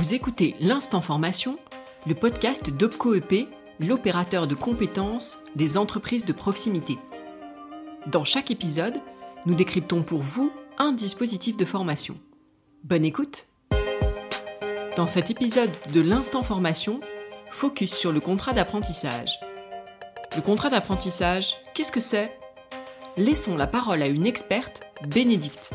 Vous écoutez L'Instant Formation, le podcast d'OpcoEP, l'opérateur de compétences des entreprises de proximité. Dans chaque épisode, nous décryptons pour vous un dispositif de formation. Bonne écoute Dans cet épisode de l'Instant Formation, focus sur le contrat d'apprentissage. Le contrat d'apprentissage, qu'est-ce que c'est? Laissons la parole à une experte, Bénédicte.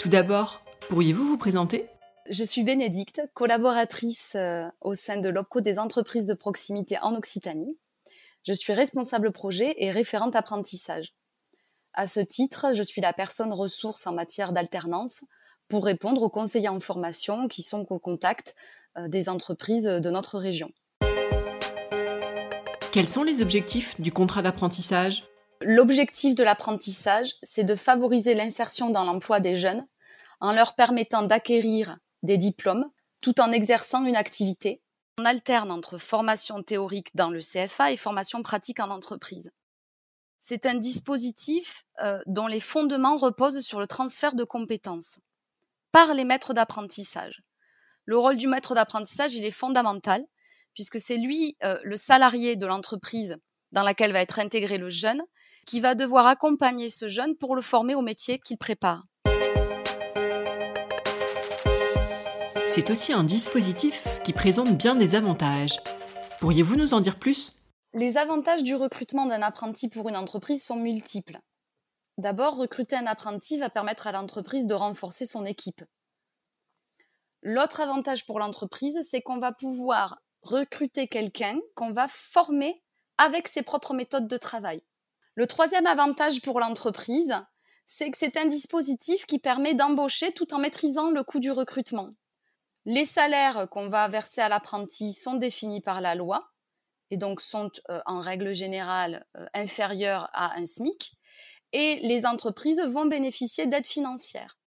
Tout d'abord, pourriez-vous vous présenter? Je suis Bénédicte, collaboratrice euh, au sein de l'OPCO des entreprises de proximité en Occitanie. Je suis responsable projet et référente apprentissage. À ce titre, je suis la personne ressource en matière d'alternance pour répondre aux conseillers en formation qui sont au contact euh, des entreprises de notre région. Quels sont les objectifs du contrat d'apprentissage? L'objectif de l'apprentissage, c'est de favoriser l'insertion dans l'emploi des jeunes en leur permettant d'acquérir des diplômes tout en exerçant une activité. On alterne entre formation théorique dans le CFA et formation pratique en entreprise. C'est un dispositif euh, dont les fondements reposent sur le transfert de compétences par les maîtres d'apprentissage. Le rôle du maître d'apprentissage, il est fondamental puisque c'est lui, euh, le salarié de l'entreprise dans laquelle va être intégré le jeune, qui va devoir accompagner ce jeune pour le former au métier qu'il prépare. C'est aussi un dispositif qui présente bien des avantages. Pourriez-vous nous en dire plus? Les avantages du recrutement d'un apprenti pour une entreprise sont multiples. D'abord, recruter un apprenti va permettre à l'entreprise de renforcer son équipe. L'autre avantage pour l'entreprise, c'est qu'on va pouvoir recruter quelqu'un qu'on va former avec ses propres méthodes de travail. Le troisième avantage pour l'entreprise, c'est que c'est un dispositif qui permet d'embaucher tout en maîtrisant le coût du recrutement. Les salaires qu'on va verser à l'apprenti sont définis par la loi et donc sont euh, en règle générale euh, inférieurs à un SMIC et les entreprises vont bénéficier d'aides financières.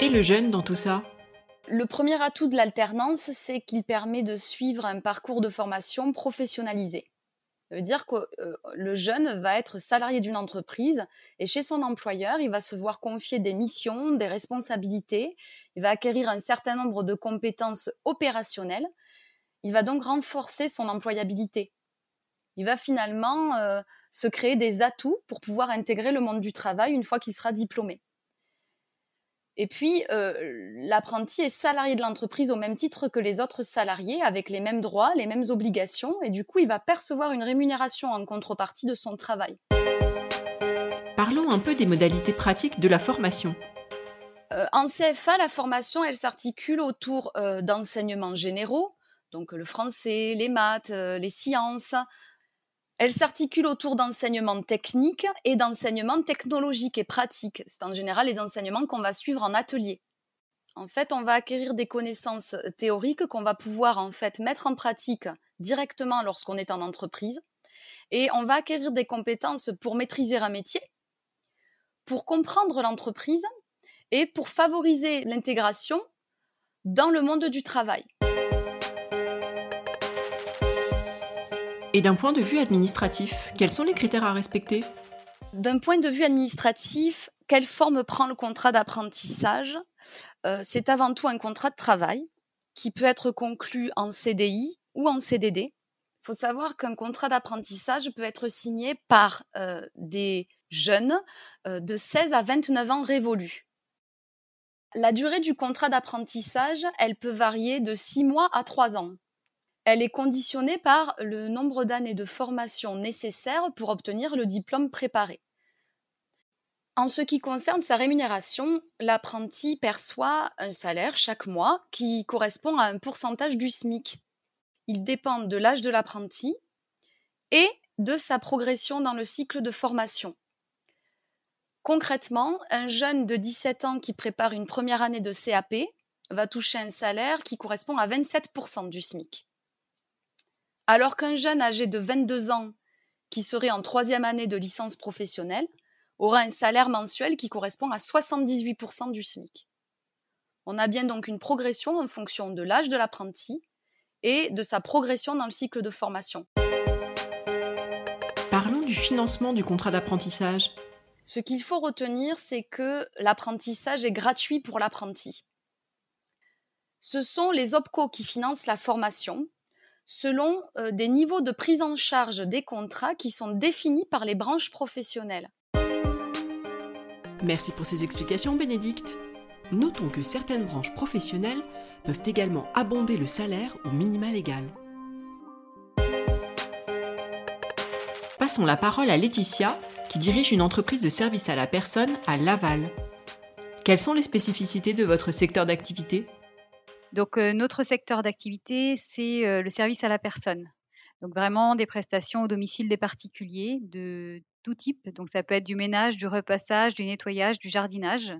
Et le jeune dans tout ça? Le premier atout de l'alternance, c'est qu'il permet de suivre un parcours de formation professionnalisé. Ça veut dire que euh, le jeune va être salarié d'une entreprise et chez son employeur, il va se voir confier des missions, des responsabilités, il va acquérir un certain nombre de compétences opérationnelles. Il va donc renforcer son employabilité. Il va finalement euh, se créer des atouts pour pouvoir intégrer le monde du travail une fois qu'il sera diplômé. Et puis, euh, l'apprenti est salarié de l'entreprise au même titre que les autres salariés, avec les mêmes droits, les mêmes obligations, et du coup, il va percevoir une rémunération en contrepartie de son travail. Parlons un peu des modalités pratiques de la formation. Euh, en CFA, la formation, elle s'articule autour euh, d'enseignements généraux, donc le français, les maths, les sciences, elle s'articule autour d'enseignements techniques et d'enseignements technologiques et pratiques. C'est en général les enseignements qu'on va suivre en atelier. En fait, on va acquérir des connaissances théoriques qu'on va pouvoir en fait mettre en pratique directement lorsqu'on est en entreprise et on va acquérir des compétences pour maîtriser un métier, pour comprendre l'entreprise et pour favoriser l'intégration dans le monde du travail. Et d'un point de vue administratif, quels sont les critères à respecter? D'un point de vue administratif, quelle forme prend le contrat d'apprentissage? Euh, C'est avant tout un contrat de travail qui peut être conclu en CDI ou en CDD. Il faut savoir qu'un contrat d'apprentissage peut être signé par euh, des jeunes euh, de 16 à 29 ans révolus. La durée du contrat d'apprentissage, elle peut varier de 6 mois à 3 ans elle est conditionnée par le nombre d'années de formation nécessaires pour obtenir le diplôme préparé. En ce qui concerne sa rémunération, l'apprenti perçoit un salaire chaque mois qui correspond à un pourcentage du SMIC. Il dépend de l'âge de l'apprenti et de sa progression dans le cycle de formation. Concrètement, un jeune de 17 ans qui prépare une première année de CAP va toucher un salaire qui correspond à 27% du SMIC. Alors qu'un jeune âgé de 22 ans, qui serait en troisième année de licence professionnelle, aura un salaire mensuel qui correspond à 78% du SMIC. On a bien donc une progression en fonction de l'âge de l'apprenti et de sa progression dans le cycle de formation. Parlons du financement du contrat d'apprentissage. Ce qu'il faut retenir, c'est que l'apprentissage est gratuit pour l'apprenti. Ce sont les OPCO qui financent la formation selon euh, des niveaux de prise en charge des contrats qui sont définis par les branches professionnelles. Merci pour ces explications, Bénédicte. Notons que certaines branches professionnelles peuvent également abonder le salaire au minima légal. Passons la parole à Laetitia, qui dirige une entreprise de service à la personne à Laval. Quelles sont les spécificités de votre secteur d'activité? Donc euh, notre secteur d'activité, c'est euh, le service à la personne. Donc vraiment des prestations au domicile des particuliers de tout type. Donc ça peut être du ménage, du repassage, du nettoyage, du jardinage.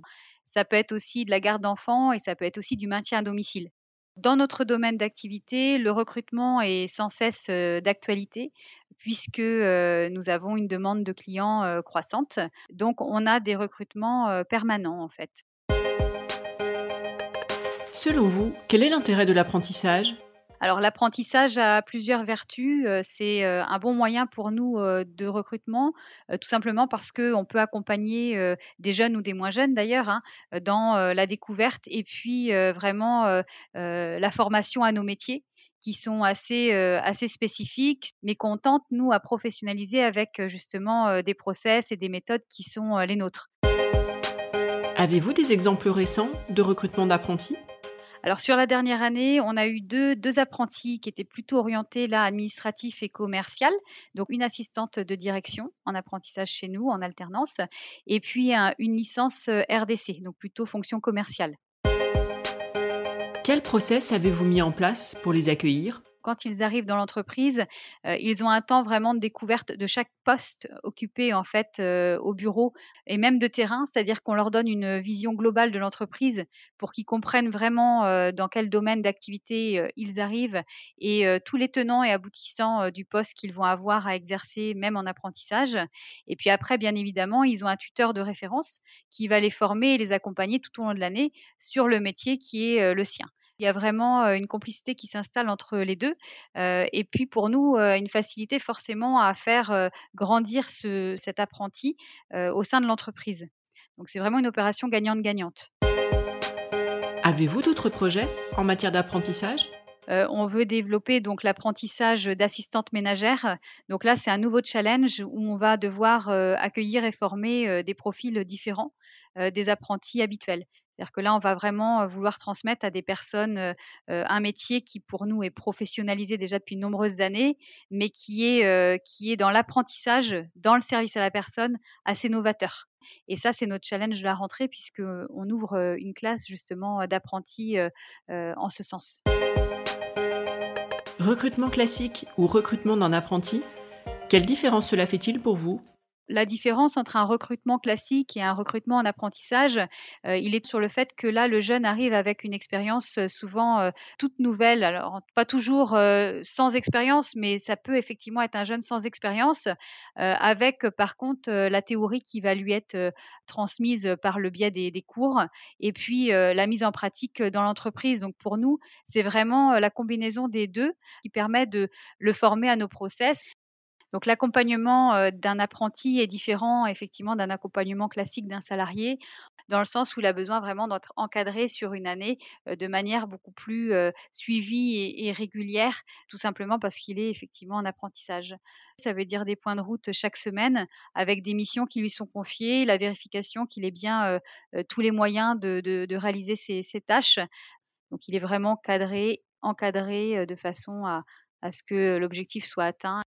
Ça peut être aussi de la garde d'enfants et ça peut être aussi du maintien à domicile. Dans notre domaine d'activité, le recrutement est sans cesse d'actualité puisque nous avons une demande de clients croissante. Donc on a des recrutements permanents en fait. Selon vous, quel est l'intérêt de l'apprentissage? Alors l'apprentissage a plusieurs vertus. C'est un bon moyen pour nous de recrutement, tout simplement parce qu'on peut accompagner des jeunes ou des moins jeunes d'ailleurs hein, dans la découverte et puis vraiment la formation à nos métiers qui sont assez, assez spécifiques, mais qu'on tente, nous, à professionnaliser avec justement des process et des méthodes qui sont les nôtres. Avez-vous des exemples récents de recrutement d'apprentis? Alors sur la dernière année, on a eu deux, apprentis qui étaient plutôt orientés là administratif et commercial, donc une assistante de direction en apprentissage chez nous en alternance, et puis une licence euh, RDC, donc plutôt fonction commerciale. Quel process avez-vous mis en place pour les accueillir? Quand ils arrivent dans l'entreprise, euh, ils ont un temps vraiment de découverte de chaque poste occupé en fait euh, au bureau et même de terrain, c'est-à-dire qu'on leur donne une vision globale de l'entreprise pour qu'ils comprennent vraiment euh, dans quel domaine d'activité ils arrivent et tous les tenants et aboutissants du poste qu'ils vont avoir à exercer même en apprentissage. Et puis après, bien évidemment, ils ont un tuteur de référence qui va les former et les accompagner tout au long de l'année sur le métier qui est le sien. Il y a vraiment une complicité qui s'installe entre les deux. et puis pour nous, une facilité forcément à faire grandir cet apprenti au sein de l'entreprise. Donc c'est vraiment une opération gagnante-gagnante. Avez-vous d'autres projets en matière d'apprentissage? On veut développer donc l'apprentissage d'assistante ménagère. Donc là, c'est un nouveau challenge où on va devoir accueillir et former des profils différents des apprentis habituels. C'est-à-dire que là, on va vraiment vouloir transmettre à des personnes un métier qui, pour nous, est professionnalisé déjà depuis de nombreuses années, mais qui est, qui est dans l'apprentissage, dans le service à la personne, assez novateur. Et ça, c'est notre challenge de la rentrée, puisqu'on ouvre une classe justement d'apprentis en ce sens. Recrutement classique ou recrutement d'un apprenti, quelle différence cela fait-il pour vous? La différence entre un recrutement classique et un recrutement en apprentissage, euh, il est sur le fait que là, le jeune arrive avec une expérience euh, souvent euh, toute nouvelle. Alors, pas toujours sans expérience, mais ça peut effectivement être un jeune sans expérience, avec par contre la théorie qui va lui être transmise par le biais des, des cours, et puis la mise en pratique dans l'entreprise. Donc pour nous, c'est vraiment la combinaison des deux qui permet de le former à nos process. Donc l'accompagnement d'un apprenti est différent effectivement d'un accompagnement classique d'un salarié, dans le sens où il a besoin vraiment d'être encadré sur une année de manière beaucoup plus suivie et, régulière, tout simplement parce qu'il est effectivement en apprentissage. Ça veut dire des points de route chaque semaine avec des missions qui lui sont confiées, la vérification qu'il ait bien tous les moyens de, réaliser ses, tâches. Donc il est vraiment cadré, encadré de façon à ce que l'objectif soit atteint.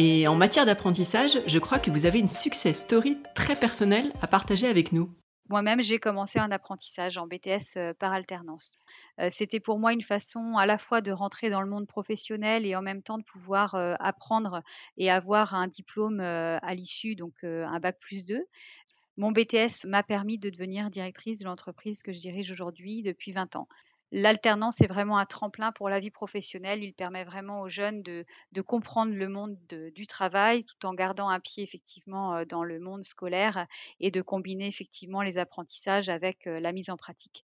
Et en matière d'apprentissage, je crois que vous avez une success story très personnelle à partager avec nous. Moi-même, j'ai commencé un apprentissage en BTS euh, par alternance. Euh, c'était pour moi une façon à la fois de rentrer dans le monde professionnel et en même temps de pouvoir euh, apprendre et avoir un diplôme à l'issue, donc un bac plus 2. Mon BTS m'a permis de devenir directrice de l'entreprise que je dirige aujourd'hui depuis 20 ans. L'alternance est vraiment un tremplin pour la vie professionnelle. Il permet vraiment aux jeunes de, comprendre le monde du travail tout en gardant un pied effectivement euh, dans le monde scolaire et de combiner effectivement les apprentissages avec euh, la mise en pratique.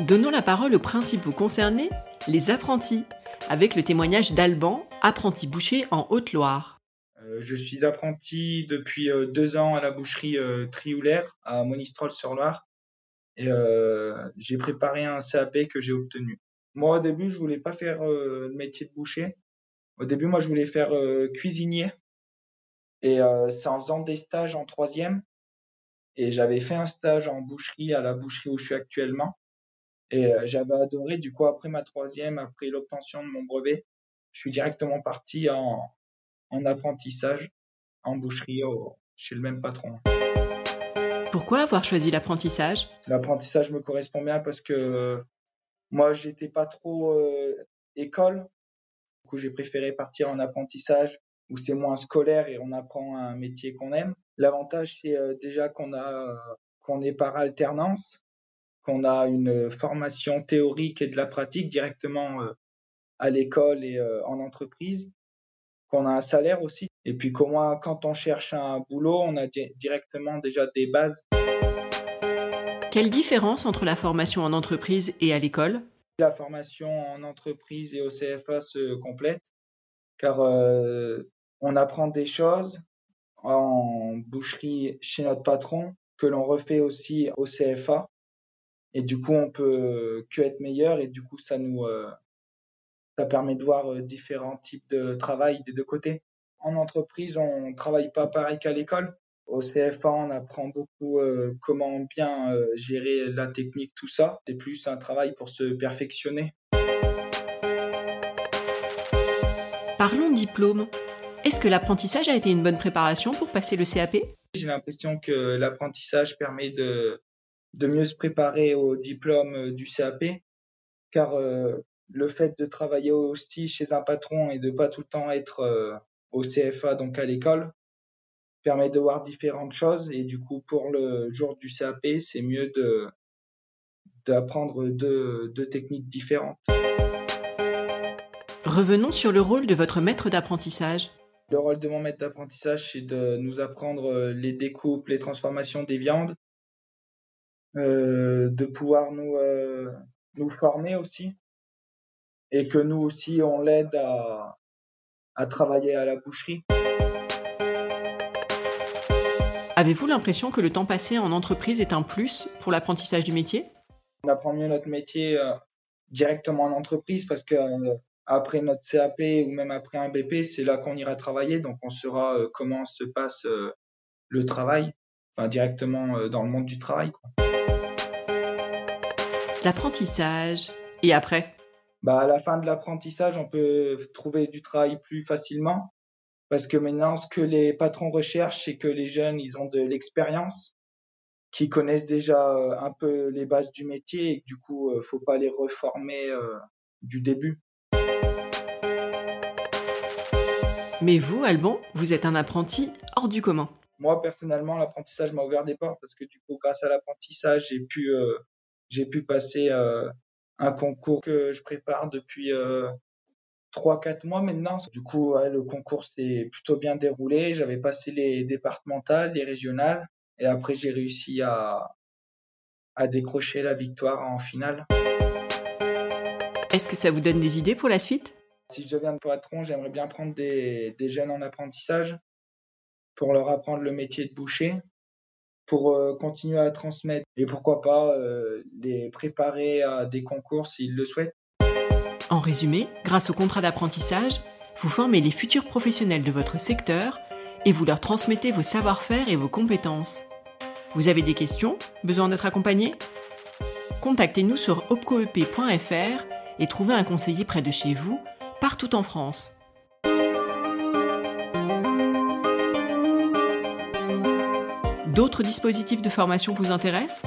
Donnons la parole aux principaux concernés, les apprentis. Avec le témoignage d'Alban, apprenti boucher en Haute-Loire. Euh, je suis apprenti depuis euh, deux ans à la boucherie euh, Trioulaire à Monistrol-sur-Loire et j'ai préparé un CAP que j'ai obtenu. Moi, au début, je voulais pas faire le métier de boucher. Au début, moi, je voulais faire cuisinier. Et c'est en faisant des stages en troisième. Et j'avais fait un stage en boucherie à la boucherie où je suis actuellement. Et j'avais adoré. Du coup, après ma troisième, après l'obtention de mon brevet, je suis directement parti en, en apprentissage en boucherie chez le même patron. Pourquoi avoir choisi l'apprentissage? L'apprentissage me correspond bien parce que moi, j'étais pas trop euh, école. Du coup, j'ai préféré partir en apprentissage où c'est moins scolaire et on apprend un métier qu'on aime. L'avantage, c'est euh, déjà qu'on a qu'on est par alternance, qu'on a une formation théorique et de la pratique directement euh, à l'école et en entreprise qu'on a un salaire aussi. Et puis comment, quand on cherche un boulot, on a directement déjà des bases. Quelle différence entre la formation en entreprise et à l'école? La formation en entreprise et au CFA se complète, car euh, on apprend des choses en boucherie chez notre patron que l'on refait aussi au CFA. Et du coup, on peut que être meilleur et du coup, ça nous, euh, ça permet de voir euh, différents types de travail des deux côtés. En entreprise, on ne travaille pas pareil qu'à l'école. Au CFA, on apprend beaucoup euh, comment bien euh, gérer la technique, tout ça. C'est plus un travail pour se perfectionner. Parlons diplôme. Est-ce que l'apprentissage a été une bonne préparation pour passer le CAP J'ai l'impression que l'apprentissage permet de, de mieux se préparer au diplôme du CAP, car le fait de travailler aussi chez un patron et de pas tout le temps être euh, au CFA, donc à l'école, permet de voir différentes choses. Et du coup, pour le jour du CAP, c'est mieux de d'apprendre deux, deux techniques différentes. Revenons sur le rôle de votre maître d'apprentissage. Le rôle de mon maître d'apprentissage, c'est de nous apprendre euh, les découpes, les transformations des viandes, euh, de pouvoir nous, euh, nous former aussi et que nous aussi, on l'aide à, à travailler à la boucherie. Avez-vous l'impression que le temps passé en entreprise est un plus pour l'apprentissage du métier? On apprend mieux notre métier euh, directement en entreprise parce que euh, après notre CAP ou même après un BP, c'est là qu'on ira travailler, donc on saura euh, comment se passe le travail, enfin directement dans le monde du travail. L'apprentissage. Et après? Bah, à la fin de l'apprentissage, on peut trouver du travail plus facilement. Parce que maintenant, ce que les patrons recherchent, c'est que les jeunes, ils ont de l'expérience, qui connaissent déjà euh, un peu les bases du métier et que du coup, euh, faut pas les reformer euh, du début. Mais vous, Alban, vous êtes un apprenti hors du commun. Moi, personnellement, l'apprentissage m'a ouvert des portes parce que du coup, grâce à l'apprentissage, j'ai pu, j'ai pu passer un concours que je prépare depuis euh, trois, 4 mois maintenant. Du coup, le concours s'est plutôt bien déroulé. J'avais passé les départementales, les régionales, et après j'ai réussi à, à décrocher la victoire en finale. Est-ce que ça vous donne des idées pour la suite? Si je deviens patron, j'aimerais bien prendre des, des jeunes en apprentissage pour leur apprendre le métier de boucher pour euh, continuer à transmettre et pourquoi pas euh, les préparer à des concours s'ils le souhaitent. En résumé, grâce au contrat d'apprentissage, vous formez les futurs professionnels de votre secteur et vous leur transmettez vos savoir-faire et vos compétences. Vous avez des questions? Besoin d'être accompagné? Contactez-nous sur opcoep.fr et trouvez un conseiller près de chez vous, partout en France. D'autres dispositifs de formation vous intéressent?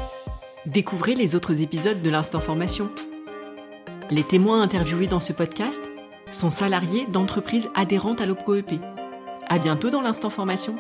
Découvrez les autres épisodes de l'Instant Formation. Les témoins interviewés dans ce podcast sont salariés d'entreprises adhérentes à l'OPCOEP. À bientôt dans l'Instant Formation.